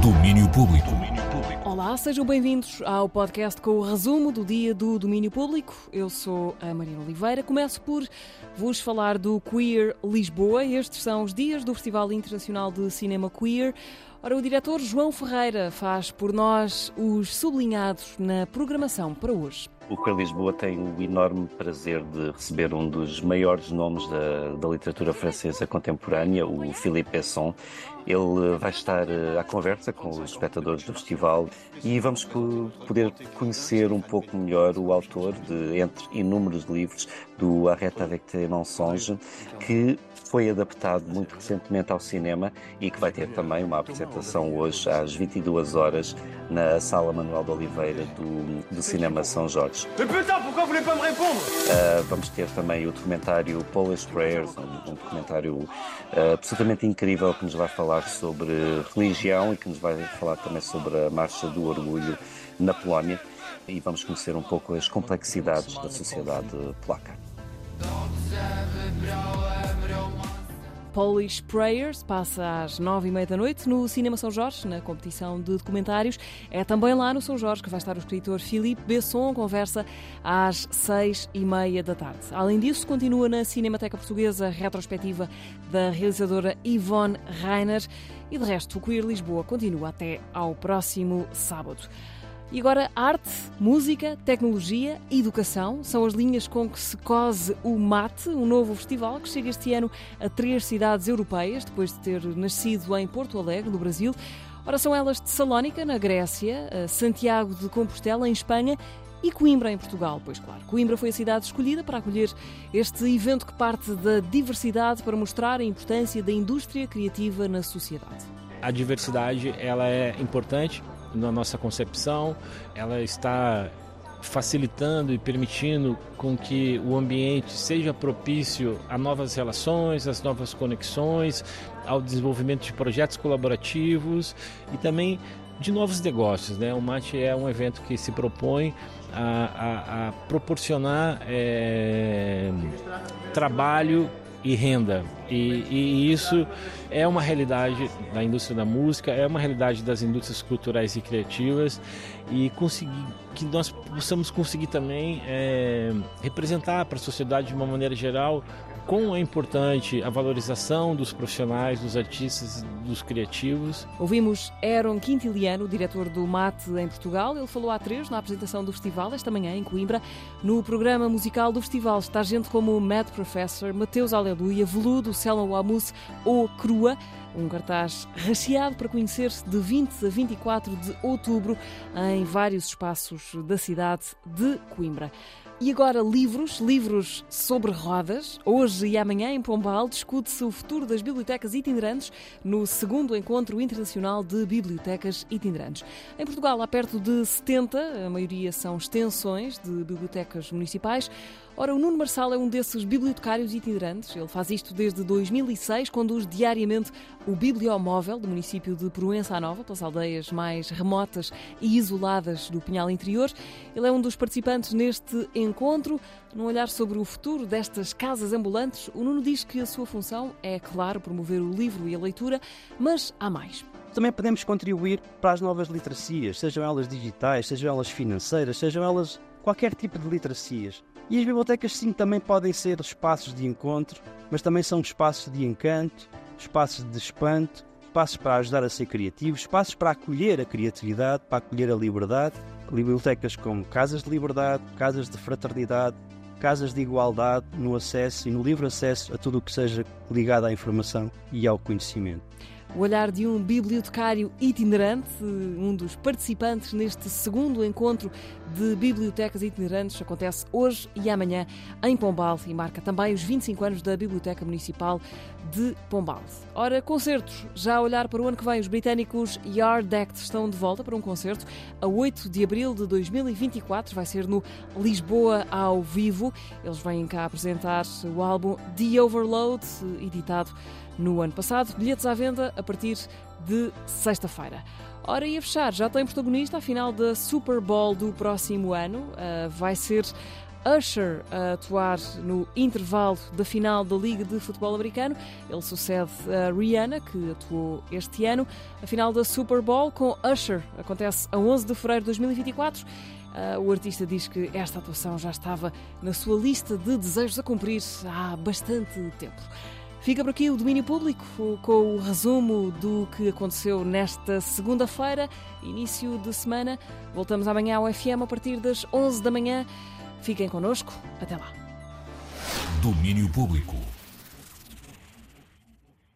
Domínio Público. Olá, sejam bem-vindos ao podcast com o resumo do dia do domínio público. Eu sou a Marina Oliveira. Começo por vos falar do Queer Lisboa. Estes são os dias do Festival Internacional de Cinema Queer. Ora, o diretor João Ferreira faz por nós os sublinhados na programação para hoje. O Queer Lisboa tem o enorme prazer de receber um dos maiores nomes da, da literatura francesa contemporânea, o Philippe Besson. Ele vai estar eh, à conversa com os espectadores do festival e vamos poder conhecer um pouco melhor o autor de entre inúmeros livros do Arrête avec tes mensonges, que foi adaptado muito recentemente ao cinema e que vai ter também uma apresentação hoje às 22 horas na Sala Manuel de Oliveira do, do Cinema São Jorge. Mais putain, pourquoi vous voulez pas me répondre Uh, vamos ter também o documentário Polish Prayers, um, um documentário uh, absolutamente incrível que nos vai falar sobre religião e que nos vai falar também sobre a Marcha do Orgulho na Polónia e vamos conhecer um pouco as complexidades da sociedade polaca. Polish Prayers passa às nove e meia da noite no Cinema São Jorge, na competição de documentários. É também lá no São Jorge que vai estar o escritor Philippe Besson, conversa às seis e meia da tarde. Além disso, continua na Cinemateca Portuguesa retrospectiva da realizadora Yvonne Reiner e, de resto, o Queer Lisboa continua até ao próximo sábado. E agora, arte, música, tecnologia, educação são as linhas com que se cose o MATE, um novo festival que chega este ano a três cidades europeias, depois de ter nascido em Porto Alegre, no Brasil. Ora, são elas de Salónica, na Grécia, Santiago de Compostela, em Espanha e Coimbra, em Portugal. Pois claro, Coimbra foi a cidade escolhida para acolher este evento que parte da diversidade para mostrar a importância da indústria criativa na sociedade. A diversidade ela é importante na nossa concepção, ela está facilitando e permitindo com que o ambiente seja propício a novas relações, às novas conexões, ao desenvolvimento de projetos colaborativos e também de novos negócios. Né? O MAT é um evento que se propõe a, a, a proporcionar é, trabalho e renda. E, e, isso é uma realidade da indústria da música, é uma realidade das indústrias culturais e criativas e conseguir que nós possamos conseguir também é, representar para a sociedade de uma maneira geral como é importante a valorização dos profissionais, dos artistas, dos criativos. Ouvimos Aaron Quintiliano, diretor do MAT em Portugal. Ele falou há três na apresentação do festival, esta manhã em Coimbra. No programa musical do festival está gente como Mad Professor, Mateus Aleluia, Veludo, Selma Wamus ou Crua. Um cartaz recheado para conhecer-se de 20 a 24 de outubro em vários espaços da cidade de Coimbra. E agora livros, livros sobre rodas. Hoje e amanhã em Pombal discute-se o futuro das bibliotecas itinerantes no segundo encontro internacional de bibliotecas itinerantes. Em Portugal há perto de 70, a maioria são extensões de bibliotecas municipais. Ora, o Nuno Marçal é um desses bibliotecários itinerantes. Ele faz isto desde 2006, conduz diariamente o Bibliomóvel do município de Proença Nova, pelas aldeias mais remotas e isoladas do Pinhal Interior. Ele é um dos participantes neste encontro. Num olhar sobre o futuro destas casas ambulantes, o Nuno diz que a sua função é, claro, promover o livro e a leitura, mas há mais. Também podemos contribuir para as novas literacias, sejam elas digitais, sejam elas financeiras, sejam elas qualquer tipo de literacias. E as bibliotecas, sim, também podem ser espaços de encontro, mas também são espaços de encanto, espaços de espanto, espaços para ajudar a ser criativos, espaços para acolher a criatividade, para acolher a liberdade. Bibliotecas como casas de liberdade, casas de fraternidade, casas de igualdade no acesso e no livre acesso a tudo o que seja ligado à informação e ao conhecimento. O olhar de um bibliotecário itinerante, um dos participantes neste segundo encontro de bibliotecas itinerantes, acontece hoje e amanhã em Pombal e marca também os 25 anos da Biblioteca Municipal de Pombal. Ora, concertos. Já a olhar para o ano que vem, os britânicos Yard Act estão de volta para um concerto a 8 de abril de 2024. Vai ser no Lisboa ao vivo. Eles vêm cá apresentar o álbum The Overload, editado no ano passado. Bilhetes à venda a partir de sexta-feira. Ora, e a fechar, já tem protagonista a final da Super Bowl do próximo ano. Uh, vai ser Usher a atuar no intervalo da final da Liga de Futebol Americano. Ele sucede a Rihanna, que atuou este ano. A final da Super Bowl com Usher acontece a 11 de fevereiro de 2024. Uh, o artista diz que esta atuação já estava na sua lista de desejos a cumprir há bastante tempo. Fica por aqui o domínio público com o resumo do que aconteceu nesta segunda-feira, início de semana. Voltamos amanhã ao FM a partir das 11 da manhã. Fiquem connosco. Até lá. Domínio público.